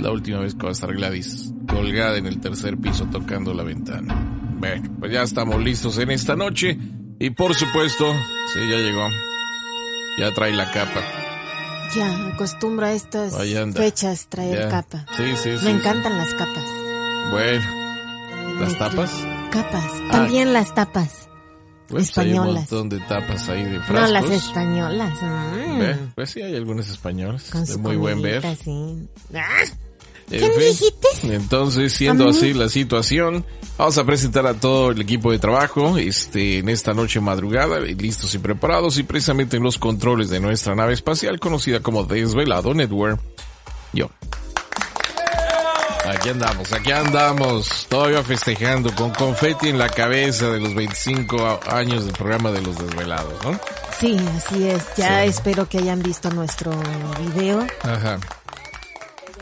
La última vez que va a estar Gladys colgada en el tercer piso tocando la ventana. Bueno, pues ya estamos listos en esta noche y por supuesto, sí, ya llegó. Ya trae la capa. Ya, acostumbro a estas fechas traer capa. Sí, sí, Me encantan las capas. Bueno, ¿las tapas? Capas, ah. también las tapas. Pues españolas. Hay un montón de tapas ahí de frascos. No, las españolas. Mm. Pues sí, hay algunas españolas. de muy buen ver. Sí. ¿Qué Entonces, siendo así la situación, vamos a presentar a todo el equipo de trabajo, este, en esta noche madrugada, listos y preparados, y precisamente en los controles de nuestra nave espacial, conocida como Desvelado Network. Yo. Aquí andamos, aquí andamos, todavía festejando con confeti en la cabeza de los 25 años del programa de los desvelados, ¿no? Sí, así es. Ya espero que hayan visto nuestro video. Ajá.